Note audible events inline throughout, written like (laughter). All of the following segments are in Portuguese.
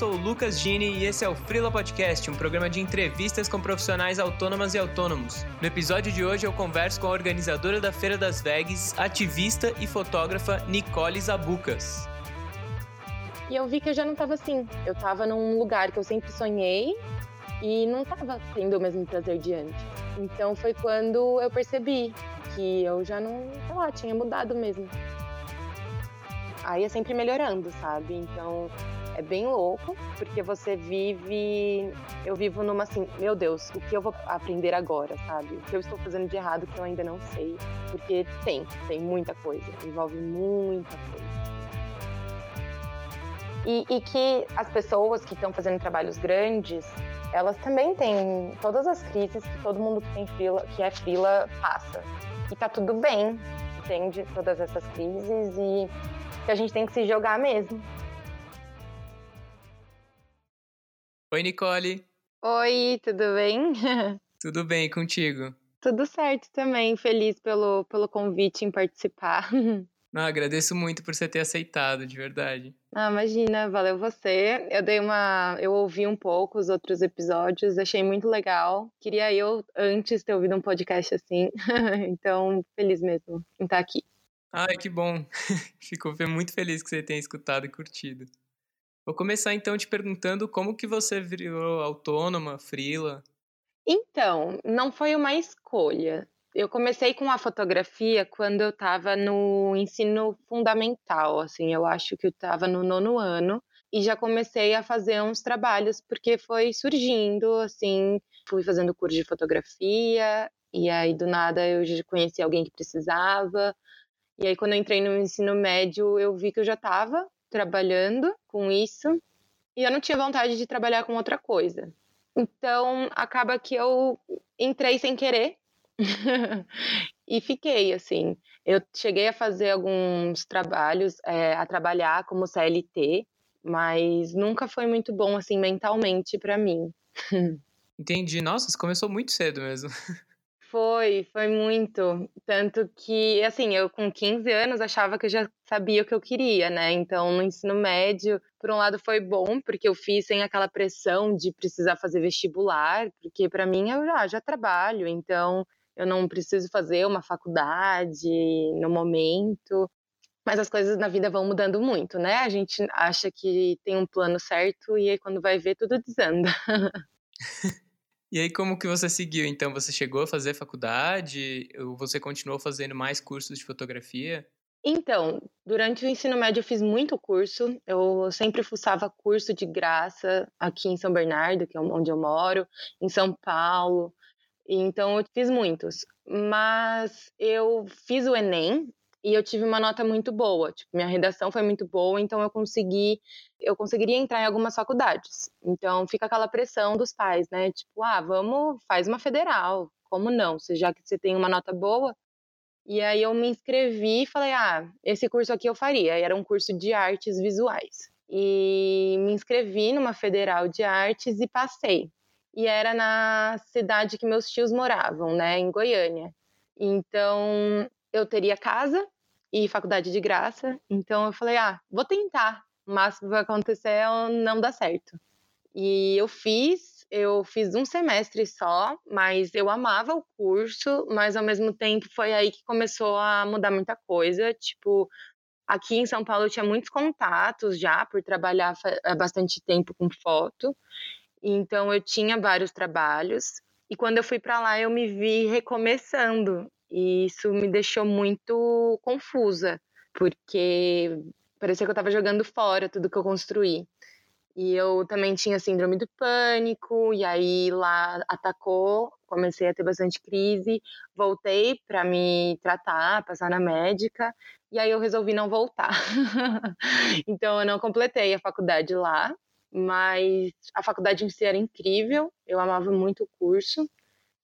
sou o Lucas Gini e esse é o Freela Podcast, um programa de entrevistas com profissionais autônomas e autônomos. No episódio de hoje eu converso com a organizadora da Feira das Vegs, ativista e fotógrafa Nicole Zabucas. E eu vi que eu já não estava assim. Eu estava num lugar que eu sempre sonhei e não estava tendo o mesmo prazer de antes. Então foi quando eu percebi que eu já não, sei lá, tinha mudado mesmo. Aí é sempre melhorando, sabe? Então é bem louco, porque você vive. Eu vivo numa assim, meu Deus, o que eu vou aprender agora, sabe? O que eu estou fazendo de errado que eu ainda não sei. Porque tem, tem muita coisa, envolve muita coisa. E, e que as pessoas que estão fazendo trabalhos grandes, elas também têm todas as crises que todo mundo que tem fila, que é fila passa. E tá tudo bem, entende? Todas essas crises e que a gente tem que se jogar mesmo. Oi, Nicole. Oi, tudo bem? (laughs) Tudo bem contigo? Tudo certo também, feliz pelo, pelo convite em participar. (laughs) Não, agradeço muito por você ter aceitado, de verdade. Ah, imagina, valeu você. Eu dei uma. Eu ouvi um pouco os outros episódios, achei muito legal. Queria eu, antes, ter ouvido um podcast assim. (laughs) então, feliz mesmo em estar aqui. Ai, que bom. Fico muito feliz que você tenha escutado e curtido. Vou começar então te perguntando como que você virou autônoma, frila? Então, não foi uma escolha. Eu comecei com a fotografia quando eu estava no ensino fundamental, assim, eu acho que eu estava no nono ano e já comecei a fazer uns trabalhos porque foi surgindo, assim, fui fazendo curso de fotografia e aí do nada eu já conheci alguém que precisava e aí quando eu entrei no ensino médio eu vi que eu já estava trabalhando com isso e eu não tinha vontade de trabalhar com outra coisa. Então acaba que eu entrei sem querer (laughs) e fiquei assim. Eu cheguei a fazer alguns trabalhos, é, a trabalhar como CLT, mas nunca foi muito bom assim mentalmente para mim. (laughs) Entendi. Nossa, você começou muito cedo mesmo. (laughs) Foi, foi muito. Tanto que, assim, eu com 15 anos achava que eu já sabia o que eu queria, né? Então, no ensino médio, por um lado foi bom, porque eu fiz sem aquela pressão de precisar fazer vestibular, porque para mim eu já, já trabalho, então eu não preciso fazer uma faculdade no momento. Mas as coisas na vida vão mudando muito, né? A gente acha que tem um plano certo e aí quando vai ver tudo desanda. (laughs) E aí, como que você seguiu? Então, você chegou a fazer faculdade? Ou você continuou fazendo mais cursos de fotografia? Então, durante o ensino médio eu fiz muito curso. Eu sempre fuçava curso de graça aqui em São Bernardo, que é onde eu moro, em São Paulo. Então, eu fiz muitos. Mas eu fiz o Enem e eu tive uma nota muito boa. Tipo, minha redação foi muito boa, então eu consegui, eu conseguiria entrar em algumas faculdades. Então fica aquela pressão dos pais, né? Tipo, ah, vamos, faz uma federal. Como não? Se já que você tem uma nota boa. E aí eu me inscrevi e falei, ah, esse curso aqui eu faria. E era um curso de artes visuais. E me inscrevi numa federal de artes e passei. E era na cidade que meus tios moravam, né, em Goiânia. Então, eu teria casa e faculdade de graça. Então eu falei, ah, vou tentar. O que vai acontecer é não dar certo. E eu fiz, eu fiz um semestre só, mas eu amava o curso, mas ao mesmo tempo foi aí que começou a mudar muita coisa. Tipo, aqui em São Paulo eu tinha muitos contatos já por trabalhar há bastante tempo com foto. Então eu tinha vários trabalhos. E quando eu fui para lá, eu me vi recomeçando. E isso me deixou muito confusa, porque parecia que eu estava jogando fora tudo que eu construí. E eu também tinha síndrome do pânico, e aí lá atacou, comecei a ter bastante crise, voltei para me tratar, passar na médica, e aí eu resolvi não voltar. (laughs) então eu não completei a faculdade lá, mas a faculdade em si era incrível, eu amava muito o curso.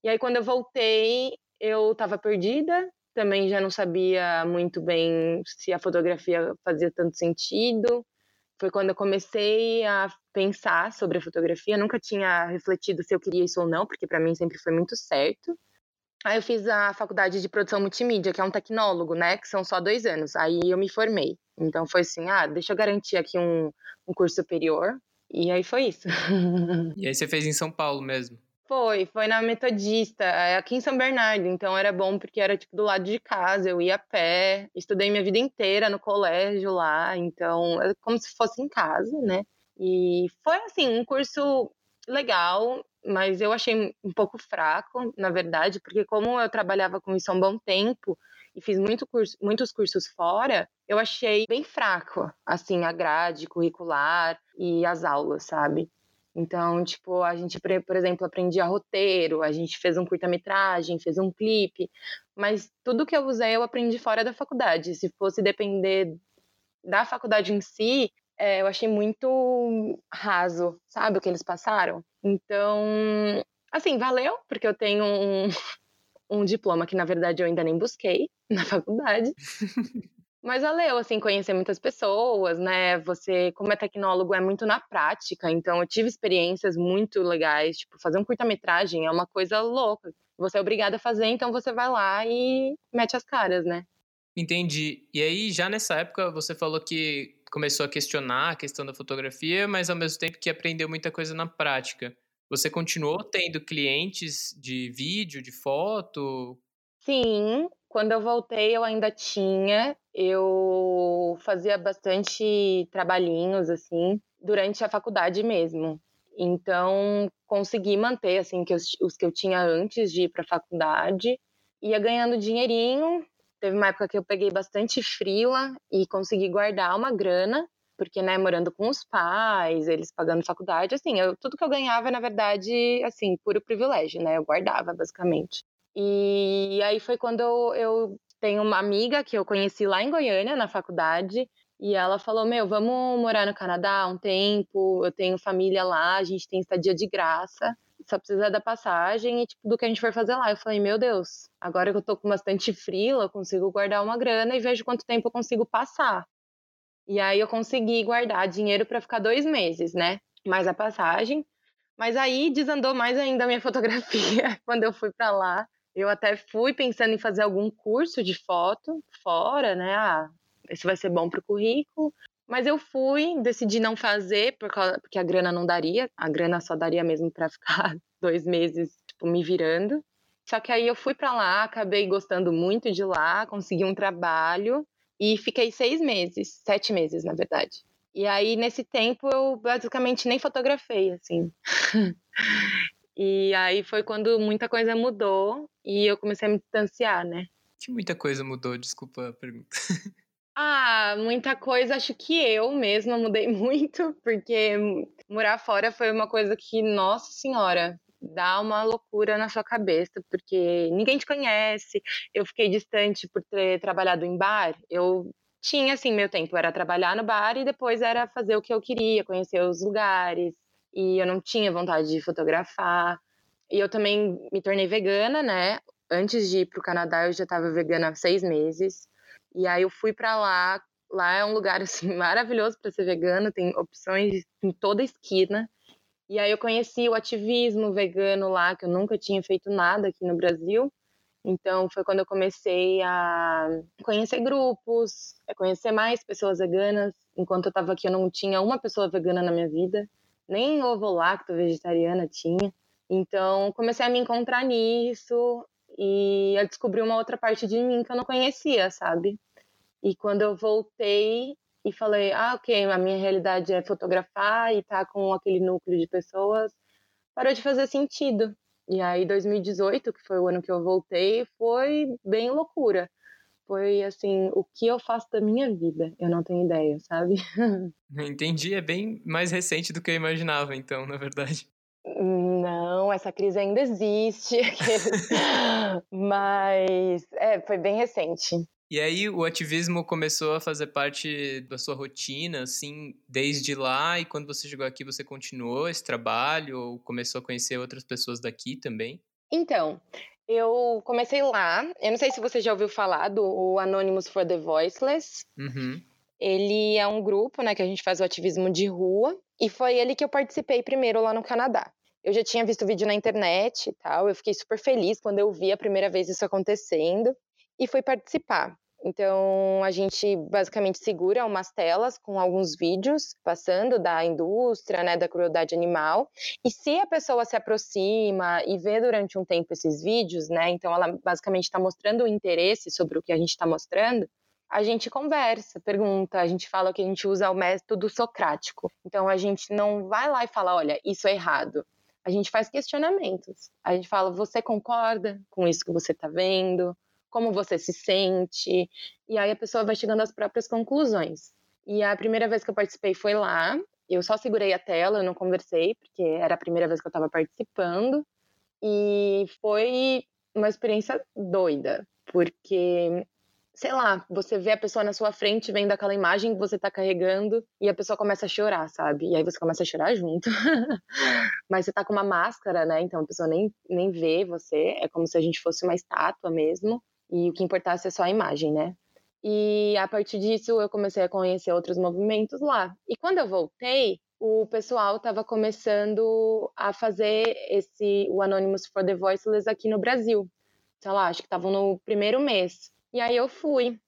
E aí quando eu voltei, eu estava perdida, também já não sabia muito bem se a fotografia fazia tanto sentido. Foi quando eu comecei a pensar sobre a fotografia, nunca tinha refletido se eu queria isso ou não, porque para mim sempre foi muito certo. Aí eu fiz a faculdade de produção multimídia, que é um tecnólogo, né, que são só dois anos. Aí eu me formei. Então foi assim, ah, deixa eu garantir aqui um, um curso superior. E aí foi isso. (laughs) e aí você fez em São Paulo mesmo? Foi, foi na Metodista, é, aqui em São Bernardo, então era bom porque era tipo do lado de casa, eu ia a pé, estudei minha vida inteira no colégio lá, então é como se fosse em casa, né? E foi assim, um curso legal, mas eu achei um pouco fraco, na verdade, porque como eu trabalhava com isso há um bom tempo e fiz muito curso, muitos cursos fora, eu achei bem fraco, assim, a grade curricular e as aulas, sabe? Então, tipo, a gente, por exemplo, aprendia roteiro, a gente fez um curta-metragem, fez um clipe, mas tudo que eu usei eu aprendi fora da faculdade. Se fosse depender da faculdade em si, é, eu achei muito raso, sabe, o que eles passaram. Então, assim, valeu, porque eu tenho um, (laughs) um diploma que, na verdade, eu ainda nem busquei (laughs) na faculdade. (laughs) Mas valeu, assim, conhecer muitas pessoas, né? Você, como é tecnólogo, é muito na prática, então eu tive experiências muito legais, tipo, fazer um curta-metragem é uma coisa louca. Você é obrigado a fazer, então você vai lá e mete as caras, né? Entendi. E aí, já nessa época, você falou que começou a questionar a questão da fotografia, mas ao mesmo tempo que aprendeu muita coisa na prática. Você continuou tendo clientes de vídeo, de foto? Sim, quando eu voltei eu ainda tinha. Eu fazia bastante trabalhinhos assim durante a faculdade mesmo. Então consegui manter assim que os, os que eu tinha antes de ir para a faculdade. Ia ganhando dinheirinho. Teve uma época que eu peguei bastante frila e consegui guardar uma grana porque, né, morando com os pais, eles pagando faculdade, assim, eu, tudo que eu ganhava, na verdade, assim, puro privilégio, né, eu guardava, basicamente. E aí foi quando eu, eu tenho uma amiga que eu conheci lá em Goiânia, na faculdade, e ela falou: Meu, vamos morar no Canadá um tempo, eu tenho família lá, a gente tem estadia de graça, só precisa da passagem e tipo, do que a gente for fazer lá. Eu falei: Meu Deus, agora que eu tô com bastante frila, eu consigo guardar uma grana e vejo quanto tempo eu consigo passar. E aí eu consegui guardar dinheiro para ficar dois meses, né? Mais a passagem. Mas aí desandou mais ainda a minha (laughs) fotografia quando eu fui para lá. Eu até fui pensando em fazer algum curso de foto fora, né? Ah, esse vai ser bom para o currículo. Mas eu fui, decidi não fazer porque a grana não daria. A grana só daria mesmo para ficar (laughs) dois meses, tipo, me virando. Só que aí eu fui para lá, acabei gostando muito de lá, consegui um trabalho e fiquei seis meses, sete meses, na verdade. E aí, nesse tempo, eu basicamente nem fotografei, assim. (laughs) E aí foi quando muita coisa mudou e eu comecei a me distanciar, né? Que muita coisa mudou, desculpa a pergunta. (laughs) Ah, muita coisa, acho que eu mesma mudei (laughs) muito, porque morar fora foi uma coisa que, nossa senhora, dá uma loucura na sua cabeça, porque ninguém te conhece. Eu fiquei distante por ter trabalhado em bar. Eu tinha, assim, meu tempo era trabalhar no bar e depois era fazer o que eu queria, conhecer os lugares, e eu não tinha vontade de fotografar. E eu também me tornei vegana, né? Antes de ir para o Canadá, eu já estava vegana há seis meses. E aí eu fui para lá. Lá é um lugar (laughs) assim, maravilhoso para ser vegano, tem opções em toda esquina. E aí eu conheci o ativismo vegano lá, que eu nunca tinha feito nada aqui no Brasil. Então foi quando eu comecei a conhecer grupos, a conhecer mais pessoas veganas. Enquanto eu estava aqui, eu não tinha uma pessoa vegana na minha vida nem ovo lacto vegetariana tinha. Então, comecei a me encontrar nisso e a descobrir uma outra parte de mim que eu não conhecia, sabe? E quando eu voltei e falei, ah, ok, a minha realidade é fotografar e tá com aquele núcleo de pessoas, parou de fazer sentido. E aí, 2018, que foi o ano que eu voltei, foi bem loucura foi assim, o que eu faço da minha vida? Eu não tenho ideia, sabe? (laughs) Entendi, é bem mais recente do que eu imaginava, então, na verdade. Não, essa crise ainda existe, (laughs) (laughs) mas é, foi bem recente. E aí o ativismo começou a fazer parte da sua rotina, assim, desde lá, e quando você chegou aqui você continuou esse trabalho ou começou a conhecer outras pessoas daqui também? Então, eu comecei lá. Eu não sei se você já ouviu falar do Anonymous for the Voiceless. Uhum. Ele é um grupo, né, que a gente faz o ativismo de rua. E foi ele que eu participei primeiro lá no Canadá. Eu já tinha visto vídeo na internet e tal. Eu fiquei super feliz quando eu vi a primeira vez isso acontecendo. E fui participar. Então, a gente basicamente segura umas telas com alguns vídeos passando da indústria, né, da crueldade animal. E se a pessoa se aproxima e vê durante um tempo esses vídeos, né, então ela basicamente está mostrando o interesse sobre o que a gente está mostrando, a gente conversa, pergunta, a gente fala que a gente usa o método socrático. Então, a gente não vai lá e fala, olha, isso é errado a gente faz questionamentos. A gente fala: você concorda com isso que você está vendo? Como você se sente? E aí a pessoa vai chegando às próprias conclusões. E a primeira vez que eu participei foi lá. Eu só segurei a tela, eu não conversei, porque era a primeira vez que eu estava participando. E foi uma experiência doida, porque sei lá, você vê a pessoa na sua frente vendo aquela imagem que você tá carregando e a pessoa começa a chorar, sabe? E aí você começa a chorar junto. (laughs) Mas você tá com uma máscara, né? Então a pessoa nem, nem vê você, é como se a gente fosse uma estátua mesmo. E o que importasse é só a imagem, né? E a partir disso eu comecei a conhecer outros movimentos lá. E quando eu voltei, o pessoal estava começando a fazer esse o Anonymous for the Voiceless aqui no Brasil. Sei lá, acho que estavam no primeiro mês. E aí eu fui.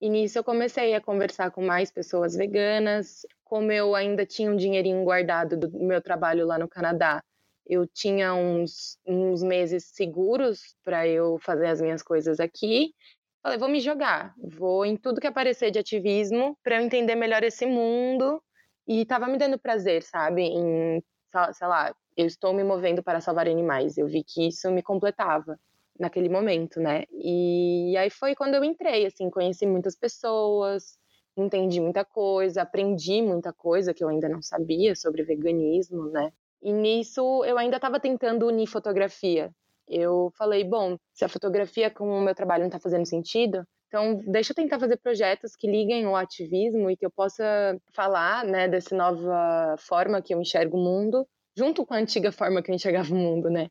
E nisso eu comecei a conversar com mais pessoas veganas. Como eu ainda tinha um dinheirinho guardado do meu trabalho lá no Canadá, eu tinha uns, uns meses seguros para eu fazer as minhas coisas aqui. Falei, vou me jogar, vou em tudo que aparecer de ativismo para eu entender melhor esse mundo. E tava me dando prazer, sabe? Em, sei lá, eu estou me movendo para salvar animais. Eu vi que isso me completava naquele momento, né? E aí foi quando eu entrei, assim, conheci muitas pessoas, entendi muita coisa, aprendi muita coisa que eu ainda não sabia sobre veganismo, né? E nisso eu ainda estava tentando unir fotografia. Eu falei, bom, se a fotografia com o meu trabalho não está fazendo sentido, então deixa eu tentar fazer projetos que liguem o ativismo e que eu possa falar, né, dessa nova forma que eu enxergo o mundo, junto com a antiga forma que eu enxergava o mundo, né?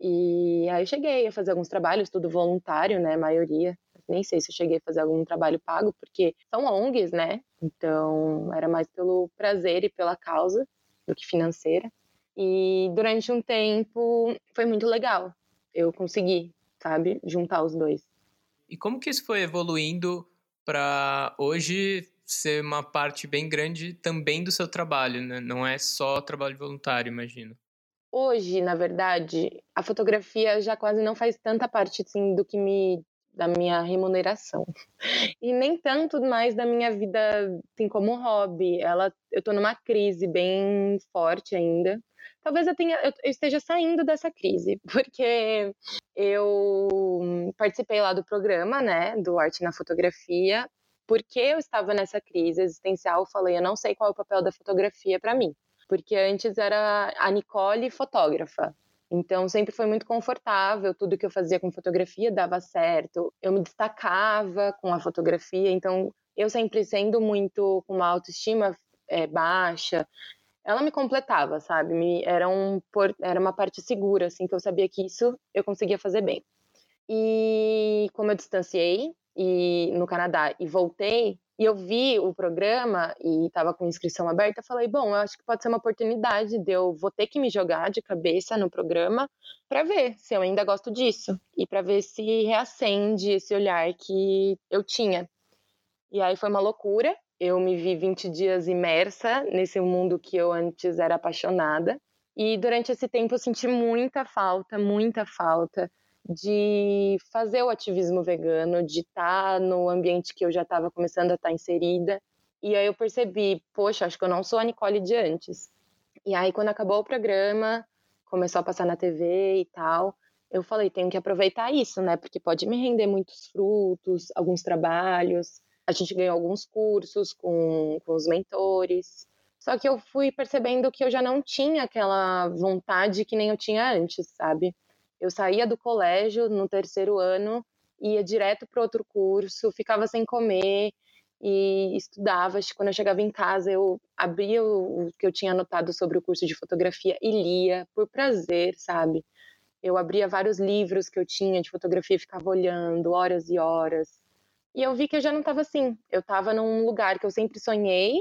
E aí eu cheguei a fazer alguns trabalhos, tudo voluntário, né, maioria. Nem sei se eu cheguei a fazer algum trabalho pago, porque são ONGs, né? Então era mais pelo prazer e pela causa do que financeira. E durante um tempo foi muito legal. Eu consegui, sabe, juntar os dois. E como que isso foi evoluindo para hoje ser uma parte bem grande também do seu trabalho, né? Não é só trabalho voluntário, imagino. Hoje, na verdade, a fotografia já quase não faz tanta parte assim do que me da minha remuneração e nem tanto mais da minha vida assim como hobby. Ela, eu estou numa crise bem forte ainda. Talvez eu tenha, eu, eu esteja saindo dessa crise (laughs) porque eu participei lá do programa, né, do arte na fotografia. Porque eu estava nessa crise existencial, falei, eu não sei qual é o papel da fotografia para mim porque antes era a Nicole fotógrafa. Então sempre foi muito confortável, tudo que eu fazia com fotografia dava certo. Eu me destacava com a fotografia, então eu sempre sendo muito com uma autoestima é, baixa, ela me completava, sabe? Me, era, um, era uma parte segura, assim, que eu sabia que isso eu conseguia fazer bem. E como eu distanciei e no Canadá e voltei, e eu vi o programa e estava com inscrição aberta, falei, bom, eu acho que pode ser uma oportunidade de eu vou ter que me jogar de cabeça no programa para ver se eu ainda gosto disso e para ver se reacende esse olhar que eu tinha. E aí foi uma loucura. Eu me vi 20 dias imersa nesse mundo que eu antes era apaixonada. E durante esse tempo eu senti muita falta, muita falta de fazer o ativismo vegano, de estar tá no ambiente que eu já estava começando a estar tá inserida. E aí eu percebi, poxa, acho que eu não sou a Nicole de antes. E aí quando acabou o programa, começou a passar na TV e tal, eu falei, tenho que aproveitar isso, né? Porque pode me render muitos frutos, alguns trabalhos. A gente ganhou alguns cursos com, com os mentores. Só que eu fui percebendo que eu já não tinha aquela vontade que nem eu tinha antes, sabe? Eu saía do colégio no terceiro ano, ia direto para outro curso, ficava sem comer e estudava. Quando eu chegava em casa, eu abria o que eu tinha anotado sobre o curso de fotografia e lia por prazer, sabe? Eu abria vários livros que eu tinha de fotografia e ficava olhando horas e horas. E eu vi que eu já não estava assim. Eu estava num lugar que eu sempre sonhei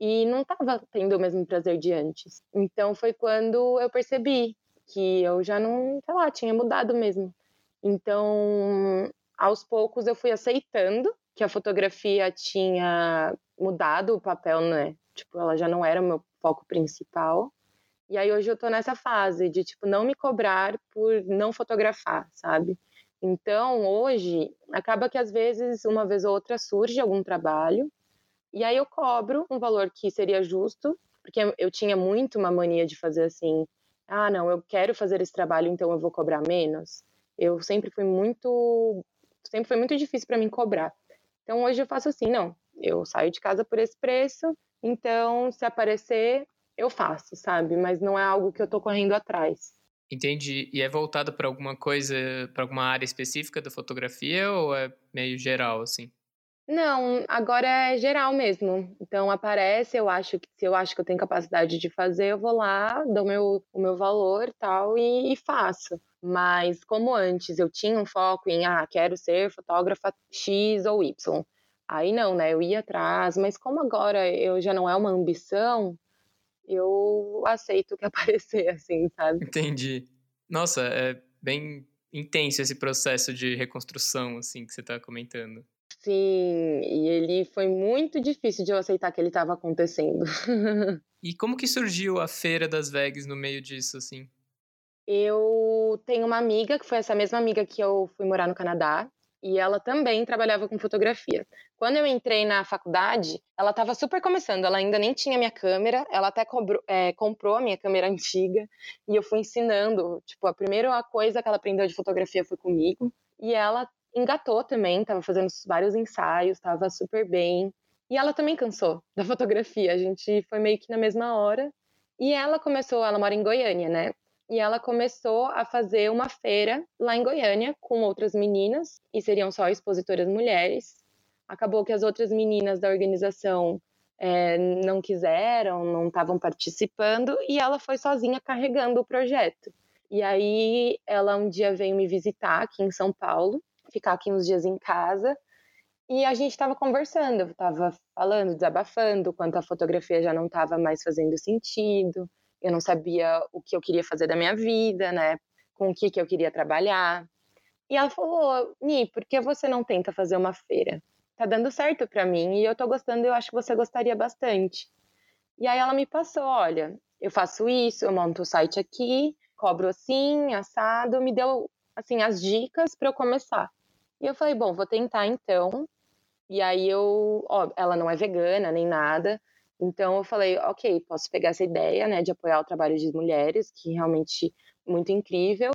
e não estava tendo o mesmo prazer de antes. Então foi quando eu percebi que eu já não, sei lá, tinha mudado mesmo. Então, aos poucos eu fui aceitando que a fotografia tinha mudado o papel, né? Tipo, ela já não era o meu foco principal. E aí hoje eu tô nessa fase de tipo não me cobrar por não fotografar, sabe? Então, hoje acaba que às vezes uma vez ou outra surge algum trabalho e aí eu cobro um valor que seria justo, porque eu tinha muito uma mania de fazer assim, ah, não, eu quero fazer esse trabalho, então eu vou cobrar menos. Eu sempre fui muito sempre foi muito difícil para mim cobrar. Então hoje eu faço assim, não, eu saio de casa por esse preço, então se aparecer eu faço, sabe? Mas não é algo que eu tô correndo atrás. Entendi. E é voltado para alguma coisa, para alguma área específica da fotografia ou é meio geral assim? Não, agora é geral mesmo. Então aparece, eu acho que se eu acho que eu tenho capacidade de fazer, eu vou lá, dou meu, o meu valor tal e, e faço. Mas como antes eu tinha um foco em ah, quero ser fotógrafa X ou Y. Aí não, né? Eu ia atrás, mas como agora eu já não é uma ambição, eu aceito o que (laughs) aparecer, assim, sabe? Entendi. Nossa, é bem intenso esse processo de reconstrução, assim, que você está comentando. Sim, e ele foi muito difícil de eu aceitar que ele estava acontecendo. (laughs) e como que surgiu a Feira das Vegas no meio disso, assim? Eu tenho uma amiga, que foi essa mesma amiga que eu fui morar no Canadá, e ela também trabalhava com fotografia. Quando eu entrei na faculdade, ela estava super começando, ela ainda nem tinha minha câmera, ela até cobrou, é, comprou a minha câmera (laughs) antiga, e eu fui ensinando. Tipo, a primeira coisa que ela aprendeu de fotografia foi comigo, e ela engatou também, estava fazendo vários ensaios, estava super bem. E ela também cansou da (laughs) fotografia, a gente foi meio que na mesma hora. E ela começou, ela mora em Goiânia, né? E ela começou a fazer uma feira lá em Goiânia com outras meninas, e seriam só expositoras mulheres. Acabou que as outras meninas da organização é, não quiseram, não estavam participando, e ela foi sozinha carregando o projeto. E aí ela um dia veio me visitar aqui em São Paulo, ficar aqui uns dias em casa. E a gente estava conversando, eu estava falando, desabafando, quanto a fotografia já não estava mais fazendo sentido, eu não sabia o que eu queria fazer da minha vida, né? Com o que, que eu queria trabalhar. E ela falou: Ni, por que você não tenta fazer uma feira? Tá dando certo para mim e eu tô gostando, eu acho que você gostaria bastante. E aí ela me passou: olha, eu faço isso, eu monto o site aqui, cobro assim, assado, me deu assim as dicas para eu começar. E eu falei, bom, vou tentar então. E aí eu, ó, ela não é vegana nem nada. Então eu falei, ok, posso pegar essa ideia, né, de apoiar o trabalho de mulheres, que realmente muito incrível,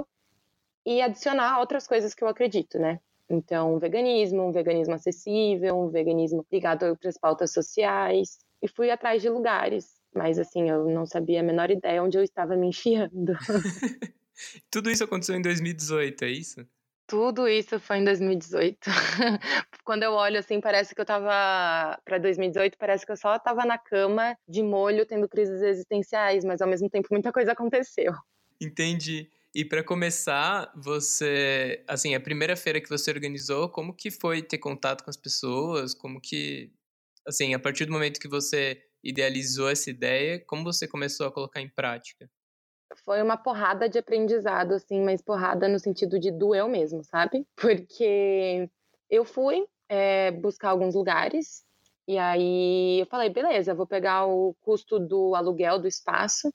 e adicionar outras coisas que eu acredito, né? Então, veganismo, um veganismo acessível, um veganismo ligado para as pautas sociais. E fui atrás de lugares, mas assim, eu não sabia a menor ideia onde eu estava me (laughs) enfiando. (laughs) Tudo isso aconteceu em 2018, é isso? Tudo isso foi em 2018. (laughs) Quando eu olho assim, parece que eu tava para 2018, parece que eu só tava na cama de molho tendo crises existenciais, mas ao mesmo tempo muita coisa aconteceu. Entendi. E para começar, você, assim, a primeira feira que você organizou, como que foi ter contato com as pessoas? Como que, assim, a partir do momento que você idealizou essa ideia, como você começou a colocar em prática? Foi uma porrada de aprendizado, assim, mas porrada no sentido de doeu mesmo, sabe? (laughs) Porque eu fui é, buscar alguns lugares e aí eu falei, beleza, vou pegar o custo do aluguel do espaço,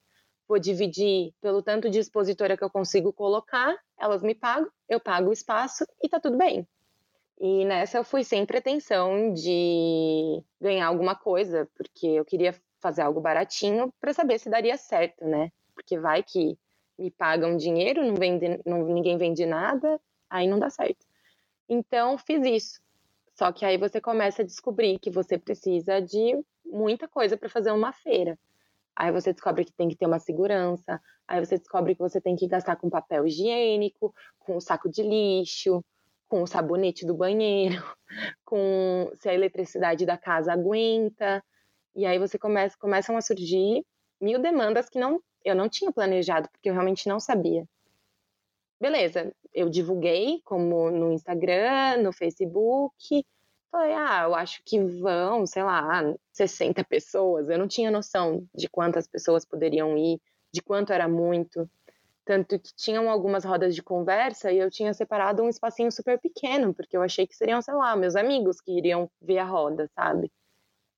vou dividir pelo tanto de expositora que eu consigo colocar, elas me pagam, eu pago o espaço e tá tudo bem. E nessa eu fui sem pretensão de ganhar alguma coisa, porque eu queria fazer algo baratinho para saber se daria certo, né? Porque vai que me pagam dinheiro, não vende, não, ninguém vende nada, aí não dá certo. Então, fiz isso. Só que aí você começa a descobrir que você precisa de muita coisa para fazer uma feira. Aí você descobre que tem que ter uma segurança, aí você descobre que você tem que gastar com papel higiênico, com o saco de lixo, com o sabonete do banheiro, (laughs) com se a eletricidade da casa aguenta. E aí você começa, começam a surgir mil demandas que não eu não tinha planejado, porque eu realmente não sabia. Beleza, eu divulguei como no Instagram, no Facebook. Falei, ah, eu acho que vão, sei lá, 60 pessoas. Eu não tinha noção de quantas pessoas poderiam ir, de quanto era muito. Tanto que tinham algumas rodas de conversa e eu tinha separado um espacinho super pequeno, porque eu achei que seriam, sei lá, meus amigos que iriam ver a roda, sabe?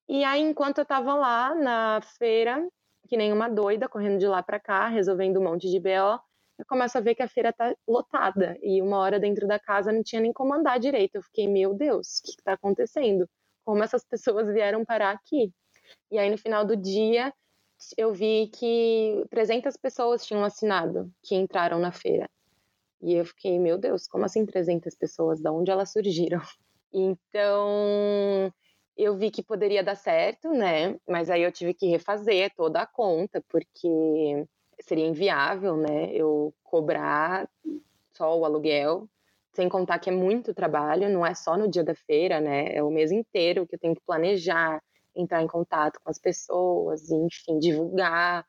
E aí, enquanto eu tava lá na feira, que nem uma doida, correndo de lá para cá, resolvendo um monte de BO, eu começo a ver que a feira tá lotada. E uma hora dentro da casa não tinha nem como andar direito. Eu fiquei, meu Deus, o que, que tá acontecendo? Como essas pessoas vieram parar aqui? E aí, no final do dia, eu vi que 300 pessoas tinham assinado que entraram na feira. E eu fiquei, meu Deus, como assim 300 pessoas? Da onde elas surgiram? (laughs) Então, eu vi que poderia dar certo, né? Mas aí eu tive que refazer toda a conta, porque seria inviável, né? Eu cobrar só o aluguel, sem contar que é muito trabalho, não é só no dia da feira, né? É o mês inteiro que eu tenho que planejar, entrar em contato com as pessoas, enfim, divulgar.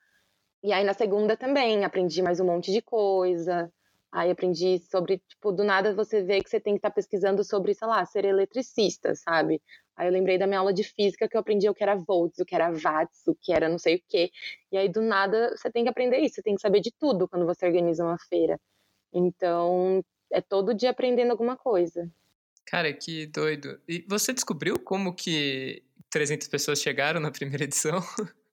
E aí na segunda também aprendi mais um monte de coisa. Aí aprendi sobre, tipo, do nada você vê que você tem que estar tá pesquisando sobre, sei lá, ser eletricista, sabe? Aí eu lembrei da minha aula de física que eu aprendi o que era volts, o que era watts, o que era não sei o quê. E aí do nada você tem que aprender isso, você tem que saber de tudo quando você organiza uma feira. Então, é todo dia aprendendo alguma coisa. Cara, que doido. E você descobriu como que 300 pessoas chegaram na primeira edição? (laughs)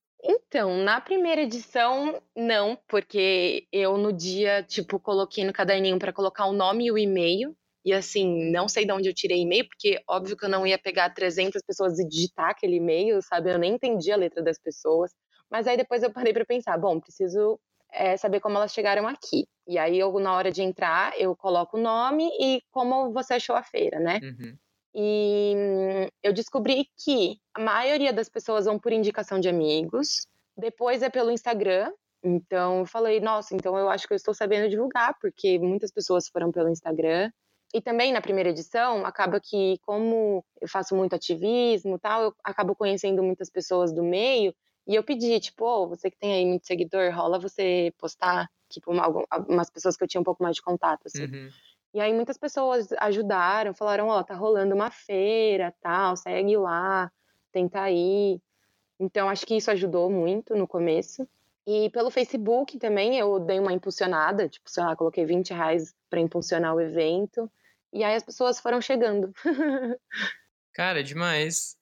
Então, na primeira edição, não, porque eu no dia, tipo, coloquei no caderninho para colocar o nome e o e-mail. E assim, não sei de onde eu tirei e-mail, porque óbvio que eu não ia pegar 300 pessoas e digitar aquele e-mail, sabe? Eu nem entendi a letra das pessoas. Mas aí depois eu parei para pensar, bom, preciso é, saber como elas chegaram aqui. E aí eu, na hora de entrar, eu coloco o nome e como você achou a feira, né? Uhum. E hum, eu descobri que a maioria das pessoas vão por indicação de amigos, depois é pelo Instagram. Então eu falei, nossa, então eu acho que eu estou sabendo divulgar, porque muitas pessoas foram pelo Instagram. E também na primeira edição, acaba que, como eu faço muito ativismo tal, eu acabo conhecendo muitas pessoas do meio. E eu pedi, tipo, oh, você que tem aí muito seguidor, rola você postar, tipo, uma, umas pessoas que eu tinha um pouco mais de contato, assim. Uhum. E aí muitas pessoas ajudaram, falaram, ó, oh, tá rolando uma feira, tal, segue lá, tenta ir. Então, acho que isso ajudou muito no começo. E pelo Facebook também eu dei uma impulsionada, tipo, sei lá, coloquei 20 reais para impulsionar o evento. E aí as pessoas foram chegando. (laughs) Cara, demais.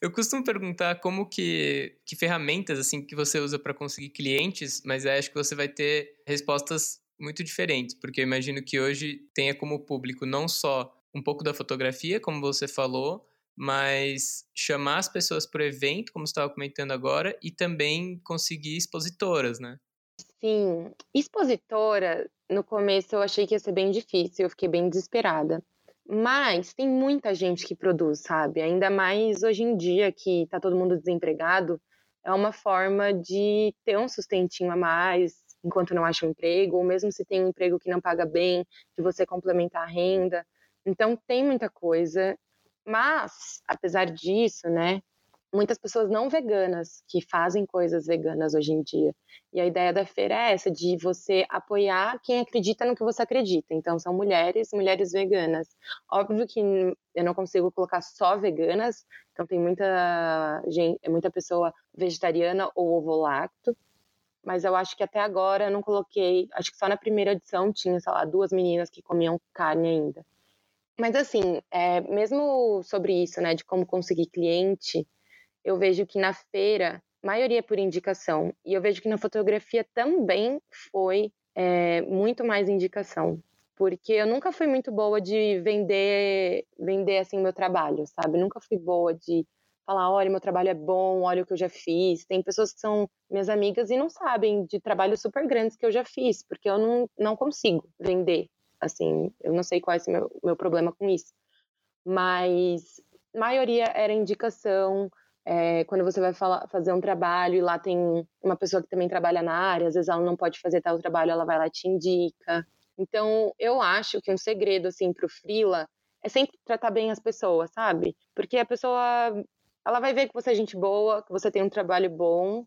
Eu costumo perguntar como que, que ferramentas assim que você usa para conseguir clientes, mas acho que você vai ter respostas muito diferentes, porque eu imagino que hoje tenha como público não só um pouco da fotografia, como você falou, mas chamar as pessoas para o evento, como estava comentando agora, e também conseguir expositoras, né? Sim, expositora, no começo eu achei que ia ser bem difícil, eu fiquei bem desesperada. Mas tem muita gente que produz, sabe? Ainda mais hoje em dia que tá todo mundo desempregado, é uma forma de ter um sustentinho a mais enquanto não acha um emprego, ou mesmo se tem um emprego que não paga bem, de você complementar a renda. Então tem muita coisa, mas apesar disso, né, muitas pessoas não veganas que fazem coisas veganas hoje em dia. E a ideia da feira é essa, de você apoiar quem acredita no que você acredita. Então, são mulheres, mulheres veganas. Óbvio que eu não consigo colocar só veganas, então tem muita gente, muita pessoa vegetariana ou ovo-lacto, mas eu acho que até agora eu não coloquei, acho que só na primeira edição tinha, sei lá, duas meninas que comiam carne ainda. Mas assim, é, mesmo sobre isso, né, de como conseguir cliente, eu vejo que na feira, maioria é por indicação, e eu vejo que na fotografia também foi é, muito mais indicação, porque eu nunca fui muito boa de vender, vender assim meu trabalho, sabe? Nunca fui boa de falar, olha, meu trabalho é bom, olha o que eu já fiz. Tem pessoas que são minhas amigas e não sabem de trabalhos super grandes que eu já fiz, porque eu não, não consigo vender. Assim, eu não sei qual é o meu, meu problema com isso. Mas maioria era indicação, é, quando você vai falar, fazer um trabalho e lá tem uma pessoa que também trabalha na área, às vezes ela não pode fazer tal trabalho, ela vai lá e te indica. Então, eu acho que um segredo, assim, pro Frila é sempre tratar bem as pessoas, sabe? Porque a pessoa, ela vai ver que você é gente boa, que você tem um trabalho bom,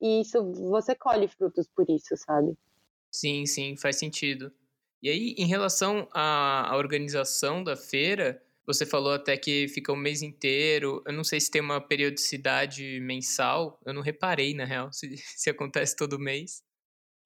e isso, você colhe frutos por isso, sabe? Sim, sim, faz sentido. E aí, em relação à, à organização da feira, você falou até que fica o mês inteiro. Eu não sei se tem uma periodicidade mensal. Eu não reparei, na real, se, (laughs) se acontece todo mês.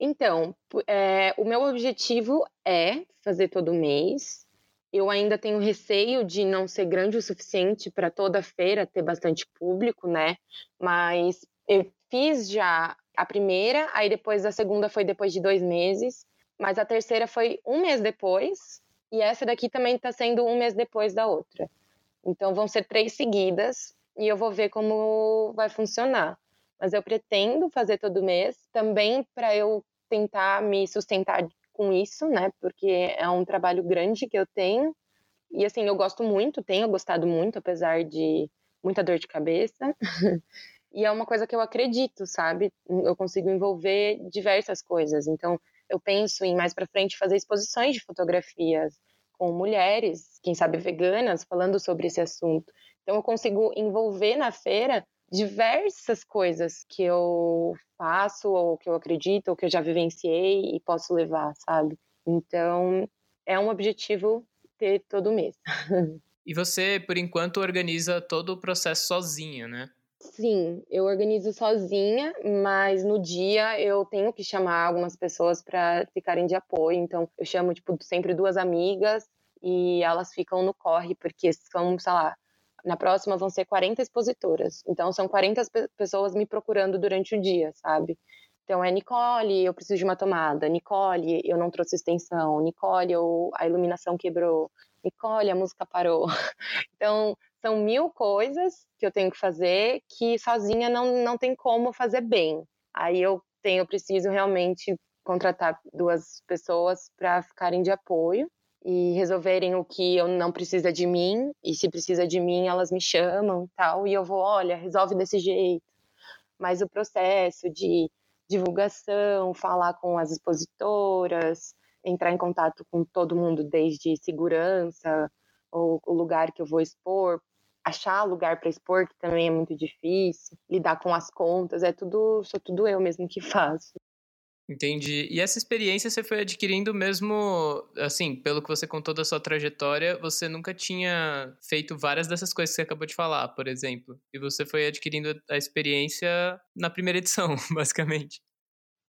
Então, é, o meu objetivo é fazer todo mês. Eu ainda tenho receio de não ser grande o suficiente para toda feira ter bastante público, né? Mas eu fiz já a primeira, aí depois a segunda foi depois de dois meses, mas a terceira foi um mês depois, e essa daqui também está sendo um mês depois da outra. Então vão ser três seguidas e eu vou ver como vai funcionar. Mas eu pretendo fazer todo mês, também para eu tentar me sustentar com isso, né? Porque é um trabalho grande que eu tenho. E assim, eu gosto muito, tenho gostado muito, apesar de muita dor de cabeça. (laughs) e é uma coisa que eu acredito, sabe? Eu consigo envolver diversas coisas. Então, eu penso em mais para frente fazer exposições de fotografias com mulheres, quem sabe veganas, falando sobre esse assunto. Então eu consigo envolver na feira diversas coisas que eu faço ou que eu acredito ou que eu já vivenciei e posso levar, sabe? Então é um objetivo ter todo mês. (laughs) E você, por enquanto, organiza todo o processo sozinha, né? Sim, eu organizo sozinha, mas no dia eu tenho que chamar algumas pessoas para ficarem de apoio. Então, eu chamo tipo sempre duas amigas e elas ficam no corre porque são, sei lá, na próxima vão ser 40 expositoras. Então, são 40 pessoas me procurando durante o dia, sabe? Então, é Nicole, eu preciso de uma tomada. Nicole, eu não trouxe extensão. Nicole, eu, a iluminação quebrou. Nicole, a música parou. (laughs) Então, são mil coisas que eu tenho que fazer que sozinha não, não tem como fazer bem. Aí eu tenho, eu preciso realmente contratar duas pessoas para ficarem de apoio e resolverem o que eu não precisa de mim. E se precisa de mim elas me chamam e tal. E eu vou olha resolve desse jeito. Mas o processo de divulgação falar com as expositoras entrar em contato com todo mundo desde segurança ou o lugar que eu vou expor achar lugar para expor, que também é muito difícil, lidar com as contas, é tudo, sou tudo eu mesmo que (laughs) faço. Entendi. E essa experiência você foi adquirindo mesmo, assim, pelo que você contou da sua trajetória, você nunca tinha feito várias dessas coisas que você acabou de falar, por exemplo. E você foi adquirindo a experiência na primeira edição, (laughs) basicamente.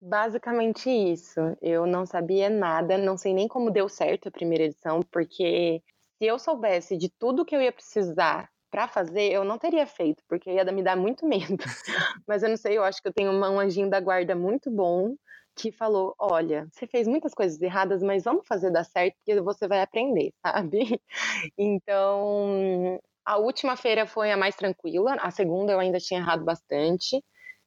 Basicamente isso. Eu não sabia nada, não sei nem como deu certo a primeira edição, porque se eu soubesse de tudo que eu ia precisar para fazer, eu não teria feito, porque ia me dar muito (laughs) medo. Mas eu não sei, eu acho que eu tenho um anjinho da guarda muito bom que falou: olha, você fez muitas coisas erradas, mas vamos fazer dar certo, porque você vai aprender, (laughs) sabe? Então, a última feira foi a mais tranquila, a segunda eu ainda tinha errado bastante,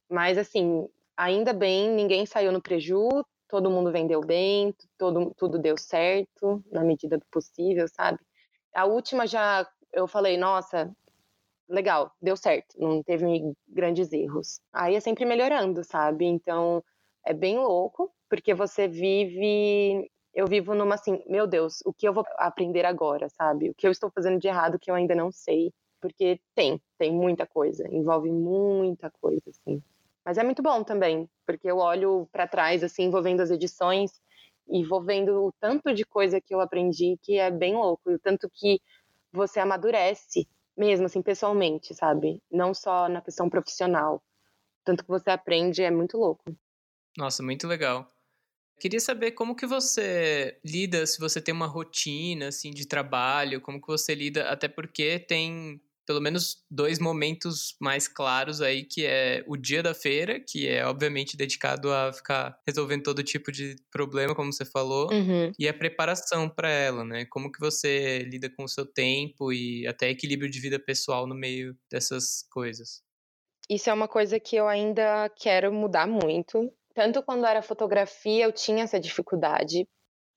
mas assim, ainda bem, ninguém saiu no preju, todo mundo vendeu bem, todo, tudo deu certo, na medida do possível, sabe? A última já eu falei, nossa, legal, deu certo, não teve grandes erros. Aí é sempre melhorando, sabe? Então é bem louco, porque você vive. Eu vivo numa assim, meu Deus, o que eu vou aprender agora, sabe? O que eu estou fazendo de errado que eu ainda não sei. Porque tem, tem muita coisa, envolve muita coisa, assim. Mas é muito bom também, porque eu olho para trás, assim, vou vendo as edições e vou vendo o tanto de coisa que eu aprendi que é bem louco, o tanto que você amadurece mesmo, assim, pessoalmente, sabe? Não só na questão profissional. Tanto que você aprende é muito louco. Nossa, muito legal. Queria saber como que você lida, se você tem uma rotina, assim, de trabalho, como que você lida, até porque tem pelo menos dois momentos mais claros aí, que é o dia da feira, que é obviamente dedicado a ficar resolvendo todo tipo de problema, como você falou, uhum. e a preparação para ela, né? Como que você lida com o seu tempo e até equilíbrio de vida pessoal no meio dessas coisas? Isso é uma coisa que eu ainda quero mudar muito. Tanto quando era fotografia, eu tinha essa dificuldade.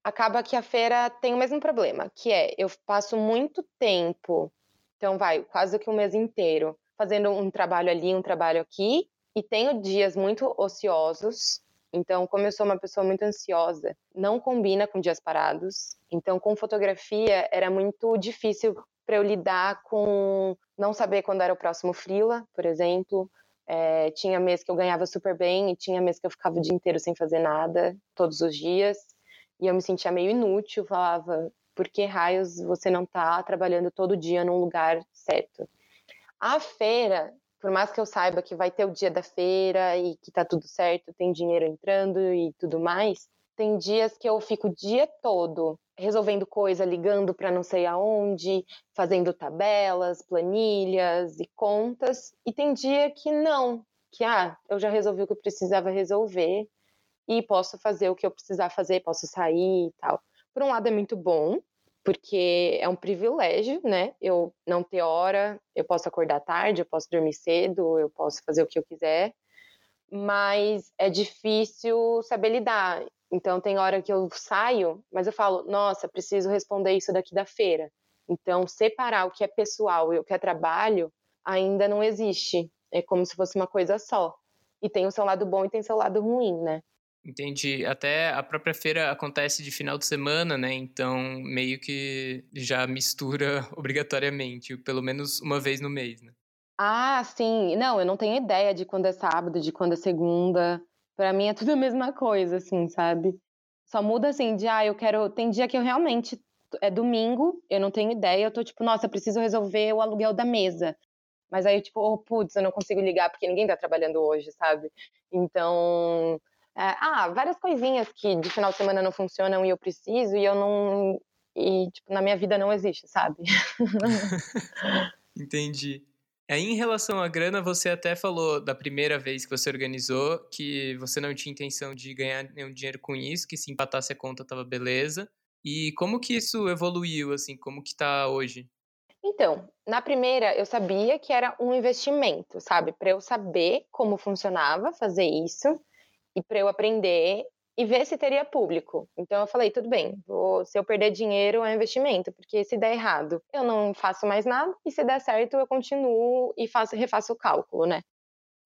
Acaba que a feira tem o mesmo problema, que é eu passo muito tempo então, vai quase que um mês inteiro fazendo um trabalho ali, um trabalho aqui, e tenho dias muito ociosos. Então, como eu sou uma pessoa muito ansiosa, não combina com dias parados. Então, com fotografia era muito difícil para eu lidar com não saber quando era o próximo freela, por exemplo. É, tinha mês que eu ganhava super bem e tinha mês que eu ficava o dia inteiro sem fazer nada, todos os dias. E eu me sentia meio inútil, falava, por que raios você não está trabalhando todo dia num lugar certo? A feira por mais que eu saiba que vai ter o dia da feira e que tá tudo certo, tem dinheiro entrando e tudo mais, tem dias que eu fico o dia todo resolvendo coisa, ligando para não sei aonde, fazendo tabelas, planilhas e contas, e tem dia que não, que ah, eu já resolvi o que eu precisava resolver e posso fazer o que eu precisar fazer, posso sair e tal. Por um lado é muito bom, porque é um privilégio, né? Eu não ter hora, eu posso acordar tarde, eu posso dormir cedo, eu posso fazer o que eu quiser, mas é difícil saber lidar. Então tem hora que eu saio, mas eu falo, nossa, preciso responder isso daqui da feira. Então separar o que é pessoal e o que é trabalho ainda não existe. É como se fosse uma coisa só. E tem o seu lado bom e tem o seu lado ruim, né? Entendi. Até a própria feira acontece de final de semana, né? Então meio que já mistura (laughs) obrigatoriamente, pelo menos uma vez no mês, né? Ah, sim. Não, eu não tenho ideia de quando é sábado, de quando é segunda. Para mim é tudo a (laughs) mesma coisa, assim, sabe? Só muda assim de, ah, eu quero. Tem dia que eu realmente. É domingo, eu não tenho ideia, eu tô tipo, nossa, preciso resolver o aluguel da mesa. Mas aí, tipo, oh, putz, eu não consigo ligar porque ninguém tá trabalhando hoje, sabe? Então. É, ah, várias coisinhas que de final de semana não funcionam e eu preciso e eu não. E, tipo, na minha vida não existe, sabe? (laughs) Entendi. Aí, em relação à grana, você até falou da primeira vez que você organizou que você não tinha intenção de ganhar nenhum dinheiro com isso, que se empatasse a conta tava beleza. E como que isso evoluiu, assim, como que tá hoje? Então, na primeira eu sabia que era um investimento, sabe? Para eu saber como funcionava fazer isso e para eu aprender e ver se teria público. Então eu falei, tudo bem, vou, se eu perder dinheiro é investimento, porque se der errado, eu não faço mais nada, e se der certo, eu continuo e faço, refaço o cálculo, né?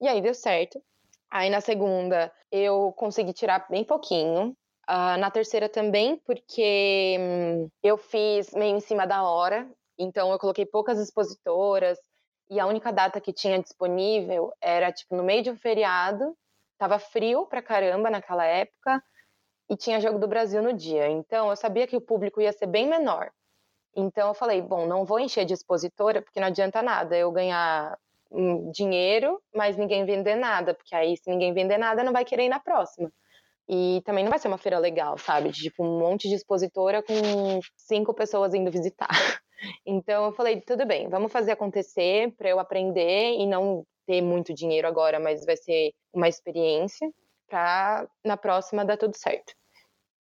E aí deu certo. Aí na segunda eu consegui tirar bem pouquinho. Uh, na terceira também, porque hum, eu fiz meio em cima da hora, então eu coloquei poucas expositoras, e a única data que tinha disponível era tipo no meio de um feriado Tava frio pra caramba naquela época e tinha jogo do Brasil no dia. Então eu sabia que o público ia ser bem menor. Então eu falei, bom, não vou encher de expositora porque não adianta nada eu ganhar hum, dinheiro, mas ninguém vender nada, porque aí se ninguém vender nada não vai querer ir na próxima. E também não vai ser uma feira legal, sabe? De, tipo, um monte de expositora com cinco pessoas indo visitar. (laughs) Então eu falei, tudo bem, vamos fazer acontecer para eu aprender e não ter muito dinheiro agora, mas vai ser uma experiência para na próxima dar tudo certo.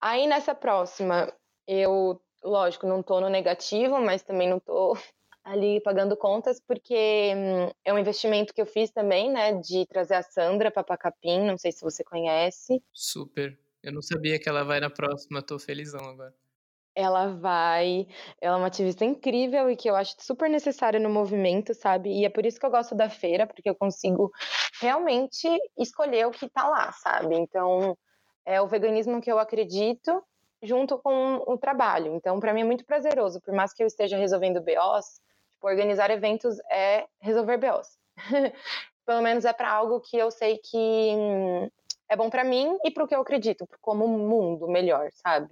Aí nessa próxima, eu, lógico, não tô no negativo, mas também não tô (laughs) ali pagando contas, porque hum, é um investimento que eu fiz também, né, de trazer a Sandra para Pacapim, não sei se você conhece. Super. Eu não sabia que ela vai na próxima, tô felizão agora ela vai. Ela é uma ativista incrível e que eu acho super necessária no movimento, sabe? E é por isso que eu gosto da feira, porque eu consigo realmente escolher o que tá lá, sabe? Então, é o veganismo que eu acredito junto com o trabalho. Então, para mim é muito prazeroso, por mais que eu esteja resolvendo BOs, tipo, organizar eventos é resolver BOs. (laughs) Pelo menos é para algo que eu sei que hum, é bom para mim e para o que eu acredito, como um mundo melhor, sabe?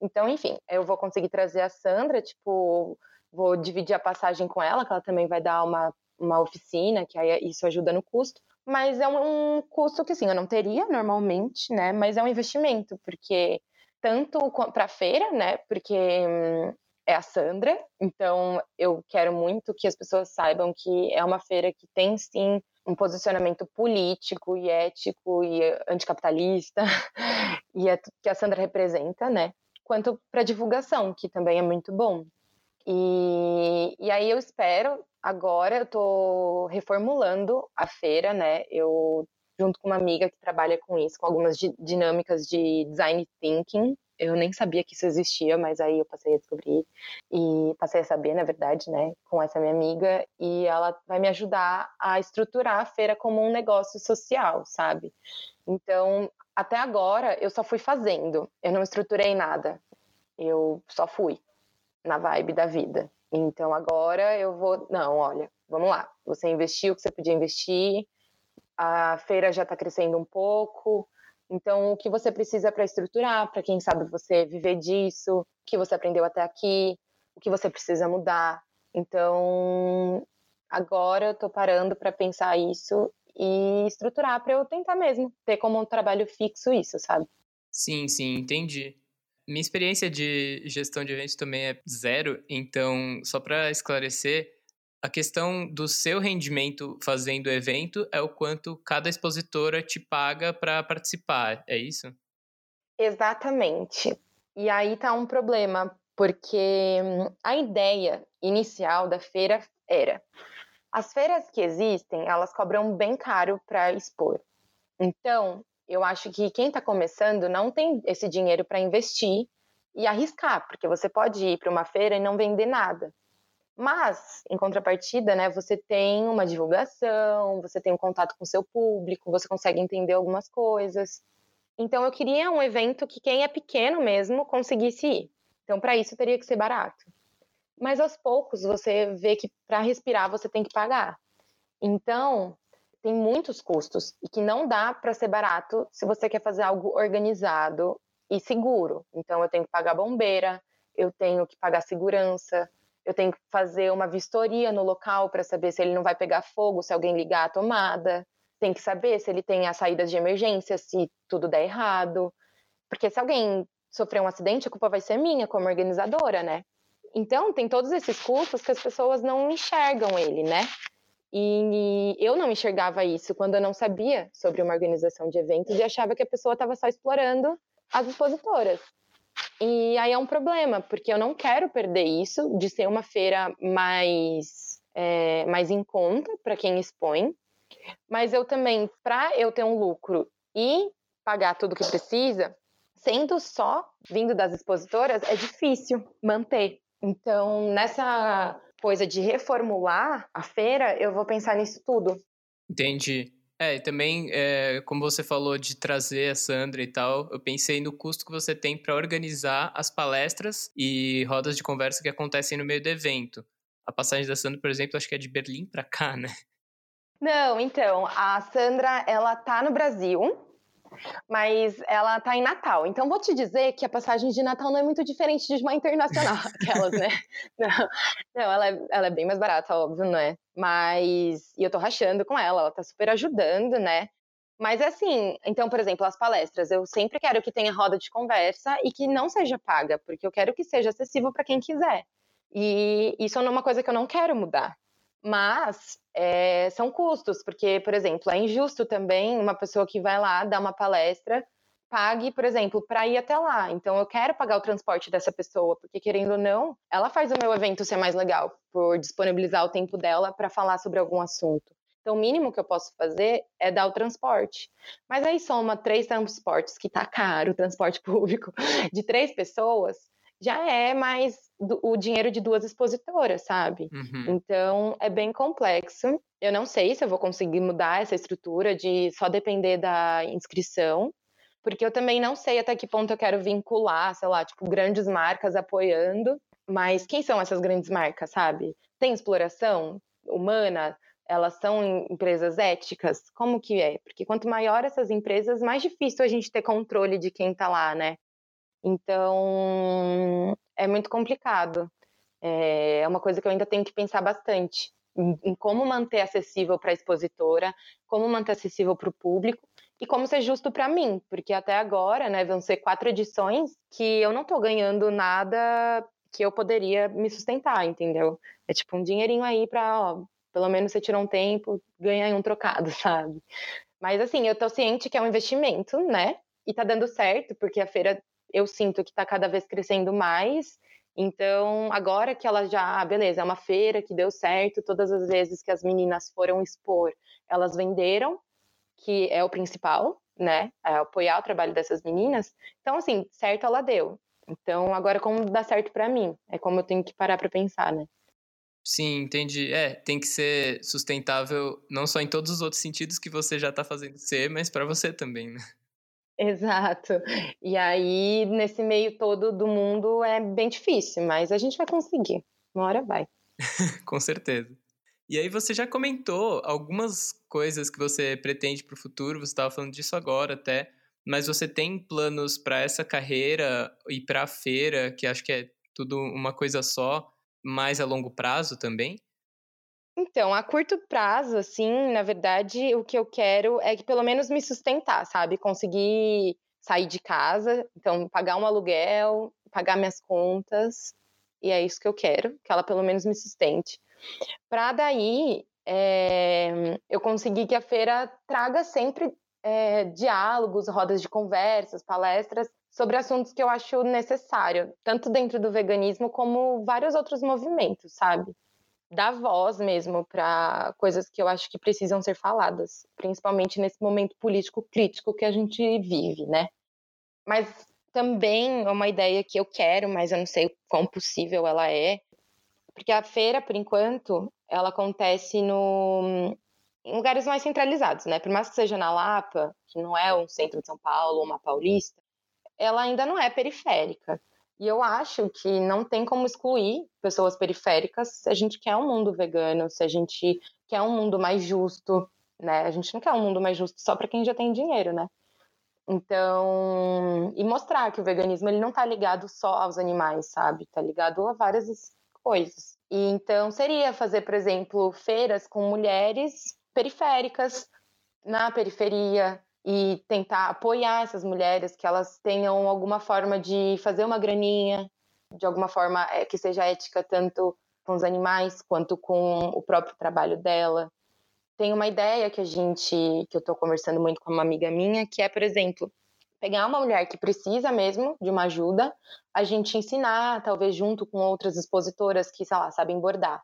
Então, enfim, eu vou conseguir trazer a Sandra, tipo, vou dividir a passagem com ela, que ela também vai dar uma, uma oficina, que aí isso ajuda no custo. Mas é um, um custo que, assim, eu não teria normalmente, né? Mas é um investimento, porque tanto para a feira, né? Porque hum, é a Sandra, então eu quero muito que as pessoas saibam que é uma feira que tem sim um posicionamento político e ético e anticapitalista, (laughs) e é que a Sandra representa, né? Quanto para divulgação, que também é muito bom. E, e aí eu espero, agora eu estou reformulando a feira, né? Eu, junto com uma amiga que trabalha com isso, com algumas dinâmicas de design thinking, eu nem sabia que isso existia, mas aí eu passei a descobrir e passei a saber, na verdade, né, com essa minha amiga, e ela vai me ajudar a estruturar a feira como um negócio social, sabe? Então, até agora eu só fui fazendo, eu não estruturei nada, eu só fui na vibe da vida. Então agora eu vou, não, olha, vamos lá, você investiu o que você podia investir, a feira já está crescendo um pouco, então o que você precisa para estruturar, para quem sabe você viver disso, o que você aprendeu até aqui, o que você precisa mudar. Então agora eu tô parando para pensar isso e estruturar para eu tentar mesmo ter como um trabalho fixo isso, sabe? Sim, sim, entendi. Minha experiência de gestão de eventos também é zero, então, só para esclarecer, a questão do seu rendimento fazendo evento é o quanto cada expositora te paga para participar, é isso? Exatamente. E aí tá um problema, porque hum, a ideia inicial da feira era as feiras que existem, elas cobram bem caro para expor. Então, eu acho que quem está começando não tem esse dinheiro para investir e arriscar, porque você pode ir para uma feira e não vender nada. Mas, em contrapartida, né, você tem uma divulgação, você tem um contato com seu público, você consegue entender algumas coisas. Então, eu queria um evento que quem é pequeno mesmo conseguisse ir. Então, para isso, teria que ser barato. Mas, aos poucos, você vê que para respirar você tem que pagar. Então, tem muitos custos e que não dá para ser barato se você quer fazer algo organizado e seguro. Então, eu tenho que pagar bombeira, eu tenho que pagar segurança, eu tenho que fazer uma vistoria no local para saber se ele não vai pegar fogo se alguém ligar a tomada. Tem que saber se ele tem as saídas de emergência, se tudo der errado. Porque se alguém sofrer um acidente, a culpa vai ser minha como organizadora, né? Então, tem todos esses custos que as pessoas não enxergam ele, né? E eu não enxergava isso quando eu não sabia sobre uma organização de eventos e achava que a pessoa estava só explorando as expositoras. E aí é um problema, porque eu não quero perder isso de ser uma feira mais, é, mais em conta para quem expõe, mas eu também, para eu ter um lucro e pagar tudo que precisa, sendo só vindo das expositoras, é difícil manter. Então, nessa coisa de reformular a feira, eu vou pensar nisso tudo. Entendi. É, e também, é, como você falou de trazer a Sandra e tal, eu pensei no custo que você tem para organizar as palestras e rodas de conversa que acontecem no meio do evento. A passagem da Sandra, por exemplo, acho que é de Berlim para cá, né? Não, então, a Sandra, ela tá no Brasil, mas ela tá em Natal. Então vou te dizer que a passagem de Natal não é muito diferente de uma internacional, (laughs) aquelas, né? Não, não ela, é, ela é bem mais barata, óbvio, não é? Mas e eu tô rachando com ela, ela tá super ajudando, né? Mas é assim, então, por exemplo, as palestras, eu sempre quero que tenha roda de conversa e que não seja paga, porque eu quero que seja acessível para quem quiser. E isso é uma coisa que eu não quero mudar. Mas é, são custos, porque, por exemplo, é injusto também uma pessoa que vai lá dar uma palestra pague, por exemplo, para ir até lá. Então eu quero pagar o transporte dessa pessoa, porque querendo ou não, ela faz o meu evento ser mais legal por disponibilizar o tempo dela para falar sobre algum assunto. Então o mínimo que eu posso fazer é dar o transporte. Mas aí soma três transportes que tá caro, o transporte (laughs) público de três pessoas, já é mais do, o dinheiro de duas expositoras, sabe? Uhum. Então é bem complexo. Eu não sei se eu vou conseguir mudar essa estrutura de só depender da inscrição, porque eu também não sei até que ponto eu quero vincular, sei lá, tipo, grandes marcas apoiando. Mas quem são essas grandes marcas, sabe? Tem exploração humana? Elas são empresas éticas? Como que é? Porque quanto maior essas empresas, mais difícil a gente ter controle de quem tá lá, né? Então, é muito complicado. É uma coisa que eu ainda tenho que pensar bastante em, como manter acessível para a expositora, como manter acessível para o público e como ser justo para mim, porque até agora, né, vão ser quatro edições que eu não estou ganhando nada que eu poderia me sustentar, entendeu? É tipo um dinheirinho aí para, pelo menos você tira um tempo, ganha um trocado, (laughs) sabe? Mas assim, eu tô ciente que é um investimento, né? E tá dando certo, porque a feira eu sinto que está cada vez crescendo mais. Então, agora que ela já, ah, beleza, é uma feira que deu certo, todas as vezes que as meninas foram expor, elas venderam, que é o principal, né? É apoiar o trabalho dessas meninas. Então, assim, certo ela deu. Então, agora como dá certo para mim? É como eu tenho que parar para pensar, né? Sim, entendi. É, tem que ser sustentável não só em todos os outros sentidos que você já está fazendo ser, mas para você também, né? Exato. E aí, nesse meio todo do mundo, é bem difícil, mas a gente vai conseguir. Uma hora vai. (laughs) Com certeza. E aí, você já comentou algumas coisas que você pretende para o futuro, você estava falando disso agora até, mas você tem planos para essa carreira e para a feira, que acho que é tudo uma coisa só, mais a longo prazo também? Então, a curto prazo, assim, na verdade, o que eu quero é que pelo menos me sustentar, sabe? Conseguir sair de casa, então pagar um aluguel, pagar minhas contas, e é isso que eu quero, que ela pelo menos me sustente. Para daí é, eu conseguir que a feira traga sempre é, diálogos, rodas de conversas, palestras sobre assuntos que eu acho necessário, tanto dentro do veganismo como vários outros movimentos, sabe? Dar voz mesmo para coisas que eu acho que precisam ser faladas, principalmente nesse momento político crítico que a gente vive, né? Mas também é uma ideia que eu quero, mas eu não sei quão possível ela é, porque a feira, por enquanto, ela acontece no, em lugares mais centralizados, né? Por mais que seja na Lapa, que não é um centro de São Paulo ou uma paulista, ela ainda não é periférica. E eu acho que não tem como excluir pessoas periféricas se a gente quer um mundo vegano, se a gente quer um mundo mais justo, né? A gente não quer um mundo mais justo só para quem já tem dinheiro, né? Então, e mostrar que o veganismo ele não está ligado só aos animais, sabe? Está ligado a várias coisas. E então seria fazer, por exemplo, feiras com mulheres periféricas na periferia e tentar apoiar essas mulheres que elas tenham alguma forma de fazer uma graninha, de alguma forma é, que seja ética tanto com os animais quanto com o próprio trabalho dela. Tem uma ideia que a gente, que eu estou conversando muito com uma amiga minha, que é, por exemplo, pegar uma mulher que precisa mesmo de uma ajuda, a gente ensinar, talvez junto com outras expositoras que, sei lá, sabem bordar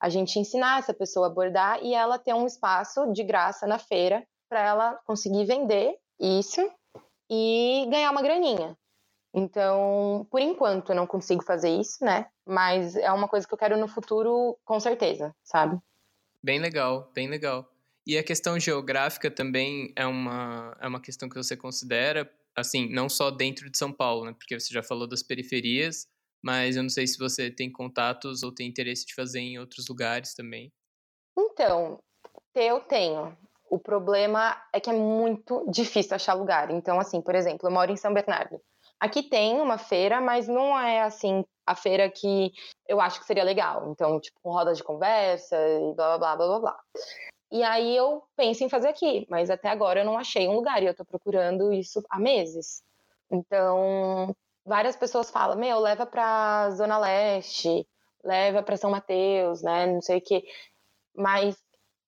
a gente ensinar essa pessoa a bordar e ela ter um espaço de graça na feira para ela conseguir vender isso e ganhar uma graninha. Então, por enquanto eu não consigo fazer isso, né? Mas é uma coisa que eu quero no futuro, com certeza, sabe? Bem legal, bem legal. E a questão geográfica também é uma, é uma questão que você considera, assim, não só dentro de São Paulo, né? Porque você já falou das periferias, mas eu não sei se você tem contatos ou tem interesse de fazer em outros lugares também. Então, eu tenho. O problema é que é muito difícil achar lugar. Então, assim, por exemplo, eu moro em São Bernardo. Aqui tem uma feira, mas não é assim a feira que eu acho que seria legal. Então, tipo, roda de conversa e blá blá blá blá blá. E aí eu penso em fazer aqui, mas até agora eu não achei um lugar e eu tô procurando isso há meses. Então, várias pessoas falam, meu, leva para Zona Leste, leva para São Mateus, né, não sei o quê. Mas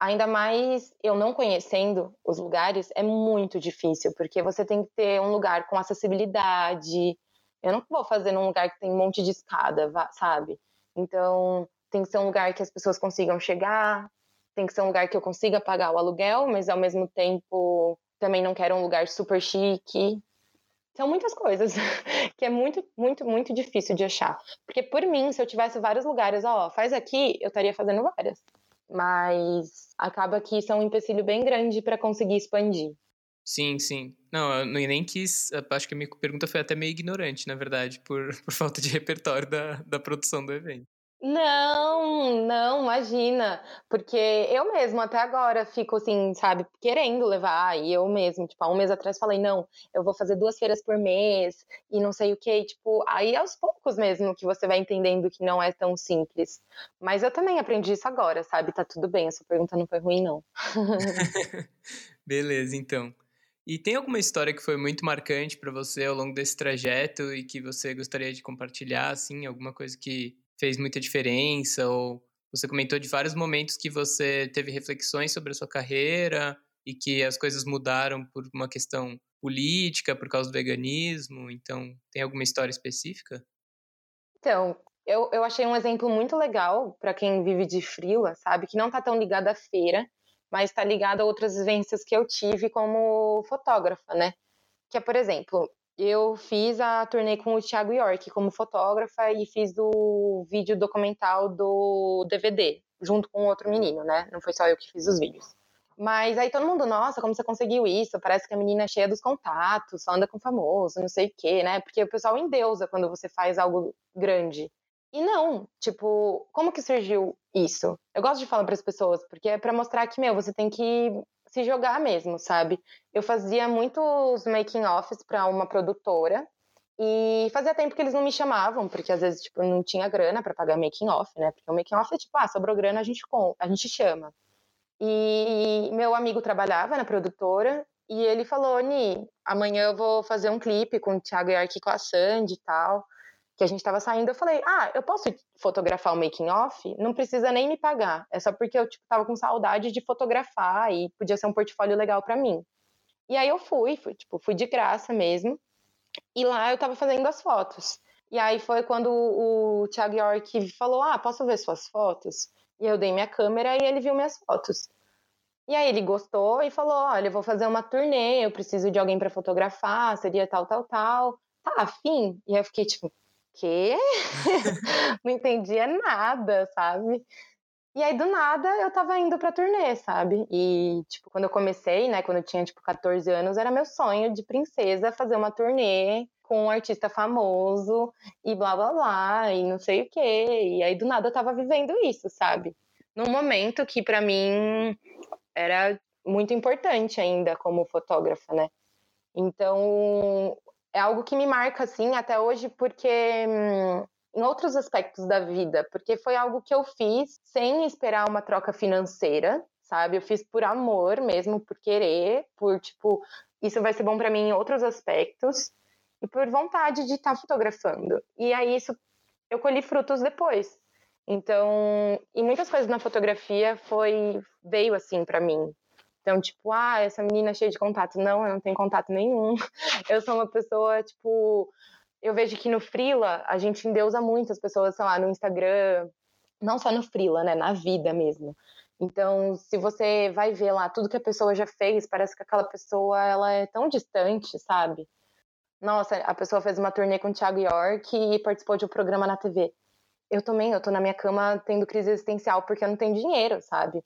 ainda mais eu não conhecendo os lugares, é muito difícil, porque você tem que ter um lugar com acessibilidade. Eu não vou fazer num lugar que tem um monte de escada, sabe? Então, tem que ser um lugar que as pessoas consigam chegar, tem que ser um lugar que eu consiga pagar o aluguel, mas ao mesmo tempo também não quero um lugar super chique. São muitas coisas (laughs) que é muito, muito, muito difícil de achar. Porque por mim, se eu tivesse vários lugares, ó, faz aqui, eu estaria fazendo várias. Mas acaba que isso é um empecilho bem grande para conseguir expandir. Sim, sim. Não, eu nem quis. Acho que a minha pergunta foi até meio ignorante, na verdade, por, (laughs) por falta de repertório da, da produção do evento. Não, não, imagina. Porque eu mesma até agora fico assim, sabe, querendo levar. E eu mesmo, tipo, há um mês atrás falei, não, eu vou fazer duas feiras por mês e não sei o que. Tipo, aí aos poucos mesmo que você vai entendendo que não é tão simples. Mas eu também aprendi isso agora, sabe? Tá tudo bem, essa pergunta não foi ruim, não. (laughs) Beleza, então. E tem alguma história que foi muito marcante para você ao longo desse trajeto e que você gostaria de compartilhar, assim, alguma coisa que fez muita diferença? Ou você comentou de vários momentos que você teve reflexões sobre a sua carreira e que as coisas mudaram por uma questão política, por causa do veganismo. Então, tem alguma história específica? Então, eu, eu achei um exemplo muito legal para quem vive de frila, sabe? Que não está tão ligado à feira, mas está ligado a outras vivências que eu tive como fotógrafa, né? Que é, por exemplo, eu fiz a turnê com o Thiago York como fotógrafa e fiz o vídeo documental do DVD, junto com outro menino, né? Não foi só eu que fiz os vídeos. Mas aí todo mundo, nossa, como você conseguiu isso? Parece que a menina é cheia dos contatos, só anda com famoso, não sei o quê, né? Porque o pessoal endeusa quando você faz algo grande. E não, tipo, como que surgiu isso? Eu gosto de falar para as pessoas, porque é para mostrar que, meu, você tem que se jogar mesmo, sabe? Eu fazia muitos making offs para uma produtora E fazia tempo que eles não me chamavam, porque às vezes, tipo, não tinha grana para pagar making off, né? Porque o making off é tipo, ah, sobrou grana, a gente, a gente chama. E meu amigo trabalhava na produtora e ele falou, Ni, amanhã eu vou fazer um clipe com o Thiago Yark com a Sandy e tal, que a gente tava saindo. Eu falei, ah, eu posso fotografar o making off? Não precisa nem me pagar. É só porque eu, tipo, tava com saudade de fotografar e podia ser um portfólio legal para mim. E aí eu fui, fui, tipo, fui de graça mesmo. E lá eu tava fazendo as fotos. E aí foi quando o Thiago York falou: Ah, posso ver suas fotos? E eu dei minha câmera e ele viu minhas fotos. E aí ele gostou e falou: Olha, eu vou fazer uma turnê, eu preciso de alguém para fotografar, seria tal, tal, tal. Tá afim? E eu fiquei tipo: Quê? (laughs) Não entendia nada, sabe? E aí, do nada, eu tava indo pra turnê, sabe? E, tipo, quando eu comecei, né, quando eu tinha, tipo, 14 anos, era meu sonho de princesa fazer uma turnê com um artista famoso e blá blá blá, e não sei o quê. E aí, do nada, eu tava vivendo isso, sabe? Num momento que, para mim, era muito importante ainda como fotógrafa, né? Então, é algo que me marca, assim, até hoje, porque hum, em outros aspectos da vida, porque foi algo que eu fiz sem esperar uma troca financeira, sabe? Eu fiz por amor mesmo, por querer, por tipo, isso vai ser bom para mim em outros aspectos e por vontade de estar tá fotografando. E aí isso eu colhi frutos depois. Então, e muitas coisas na fotografia foi veio assim para mim. Então, tipo, ah, essa menina é cheia de contato. Não, eu não tenho contato nenhum. (laughs) Eu sou uma pessoa, tipo, eu vejo que no Frila a gente endeusa muito as pessoas, sei lá, no Instagram, não só no Frila, né, na vida mesmo. Então, se você vai ver lá tudo que a pessoa já fez, parece que aquela pessoa ela é tão distante, sabe? Nossa, a pessoa fez uma turnê com o Thiago York e participou de um programa na TV. Eu também, eu tô na minha cama tendo crise existencial porque eu não tenho dinheiro, sabe?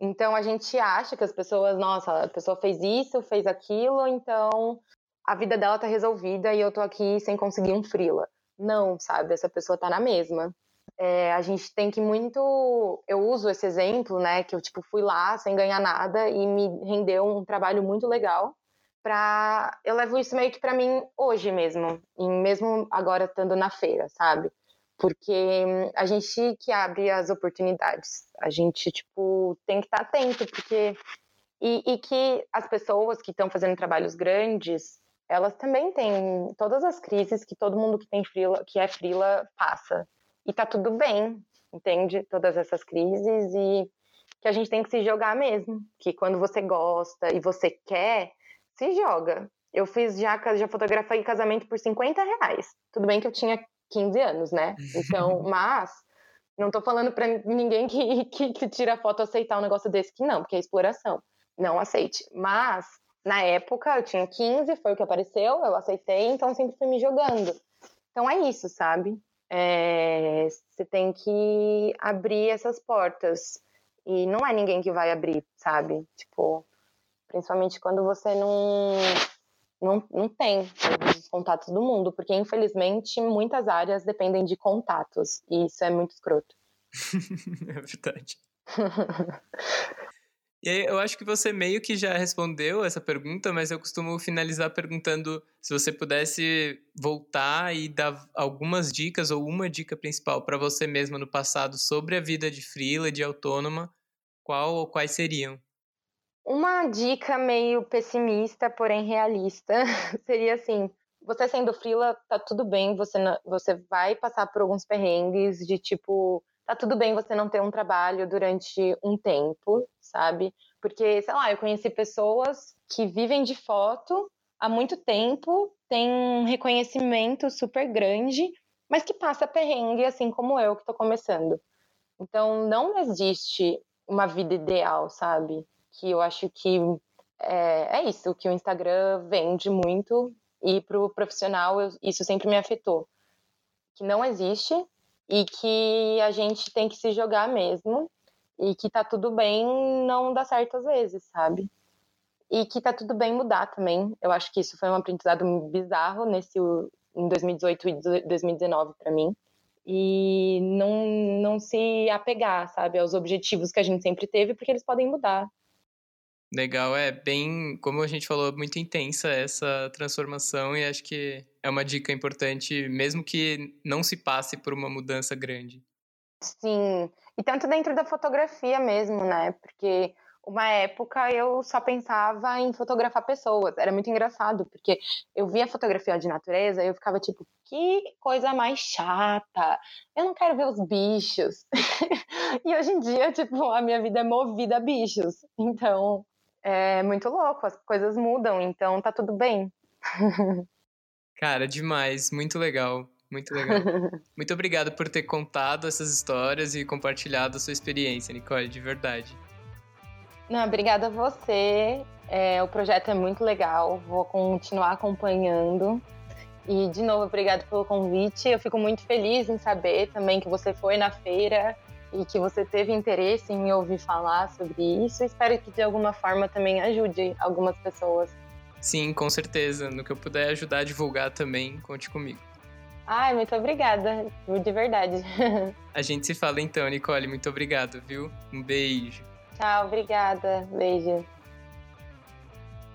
Então a gente acha que as pessoas, nossa, a pessoa fez isso, fez aquilo, então a vida dela tá resolvida e eu tô aqui sem conseguir um frila. Não, sabe? Essa pessoa tá na mesma. É, a gente tem que muito. Eu uso esse exemplo, né? Que eu tipo fui lá sem ganhar nada e me rendeu um trabalho muito legal. Pra... Eu levo isso meio que para mim hoje mesmo, e mesmo agora estando na feira, sabe? Porque a gente que abre as oportunidades, a gente tipo tem que estar tá atento, porque e, e que as pessoas que estão fazendo trabalhos grandes elas também têm todas as crises que todo mundo que tem frila, que é frila passa. E tá tudo bem, entende? Todas essas crises e que a gente tem que se jogar mesmo, que quando você gosta e você quer, se joga. Eu fiz já, já fotografei casamento por 50 reais. Tudo bem que eu tinha 15 anos, né? Então, (laughs) mas não tô falando para ninguém que, que, que tira foto aceitar um negócio desse que não, porque é exploração. Não aceite. Mas na época, eu tinha 15, foi o que apareceu, eu aceitei, então sempre fui me jogando. Então é isso, sabe? É, você tem que abrir essas portas. E não é ninguém que vai abrir, sabe? Tipo, principalmente quando você não, não, não tem todos os contatos do mundo, porque infelizmente muitas áreas dependem de contatos, e isso é muito escroto. (laughs) é verdade. E aí, eu acho que você meio que já respondeu essa pergunta, mas eu costumo finalizar perguntando se você pudesse voltar e dar algumas dicas ou uma dica principal para você mesma no passado sobre a vida de freela, de autônoma, qual ou quais seriam? Uma dica meio pessimista, porém realista, (laughs) seria assim: você sendo freela, tá tudo bem, você, você vai passar por alguns perrengues de tipo tá tudo bem você não ter um trabalho durante um tempo, sabe? Porque, sei lá, eu conheci pessoas que vivem de foto há muito tempo, têm um reconhecimento super grande, mas que passa perrengue, assim como eu que tô começando. Então, não existe uma vida ideal, sabe? Que eu acho que é, é isso, que o Instagram vende muito e pro profissional eu, isso sempre me afetou. Que não existe e que a gente tem que se jogar mesmo e que tá tudo bem não dar certo às vezes, sabe? E que tá tudo bem mudar também. Eu acho que isso foi um aprendizado bizarro nesse em 2018 e 2019 para mim. E não, não se apegar, sabe, aos objetivos que a gente sempre teve, porque eles podem mudar. Legal, é bem, como a gente falou, muito intensa essa transformação e acho que é uma dica importante, mesmo que não se passe por uma mudança grande. Sim, e tanto dentro da fotografia mesmo, né? Porque uma época eu só pensava em fotografar pessoas. Era muito engraçado, porque eu via fotografia de natureza e eu ficava tipo, que coisa mais chata. Eu não quero ver os bichos. (laughs) e hoje em dia, tipo, a minha vida é movida a bichos. Então, é muito louco, as coisas mudam, então tá tudo bem. (laughs) Cara, demais, muito legal. Muito legal. (laughs) Muito obrigado por ter contado essas histórias e compartilhado a sua experiência, Nicole, de verdade. Não, obrigada a você. É, o projeto é muito legal. Vou continuar acompanhando. E, de novo, obrigado pelo convite. Eu fico muito feliz em saber também que você foi na feira e que você teve interesse em me ouvir falar sobre isso. Espero que, de alguma forma, também ajude algumas pessoas. Sim, com certeza. No que eu puder ajudar a divulgar também, conte comigo. Ai, muito obrigada, de verdade. (laughs) A gente se fala então, Nicole. Muito obrigado, viu? Um beijo. Tchau, obrigada. Beijo.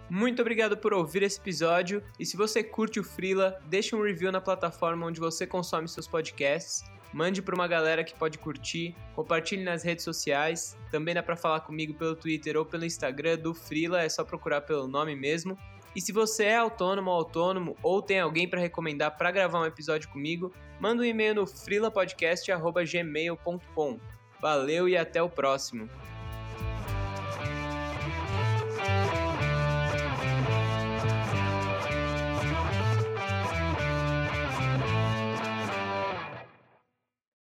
Muito obrigado por ouvir esse episódio e se você curte o Freela, deixe um review na plataforma onde você consome seus podcasts, mande para uma galera que pode curtir, compartilhe nas redes sociais, também dá para falar comigo pelo Twitter ou pelo Instagram do Freela, é só procurar pelo nome mesmo. E se você é autônomo ou autônomo ou tem alguém para recomendar para gravar um episódio comigo, manda um e-mail no frilapodcast.gmail.com. Valeu e até o próximo!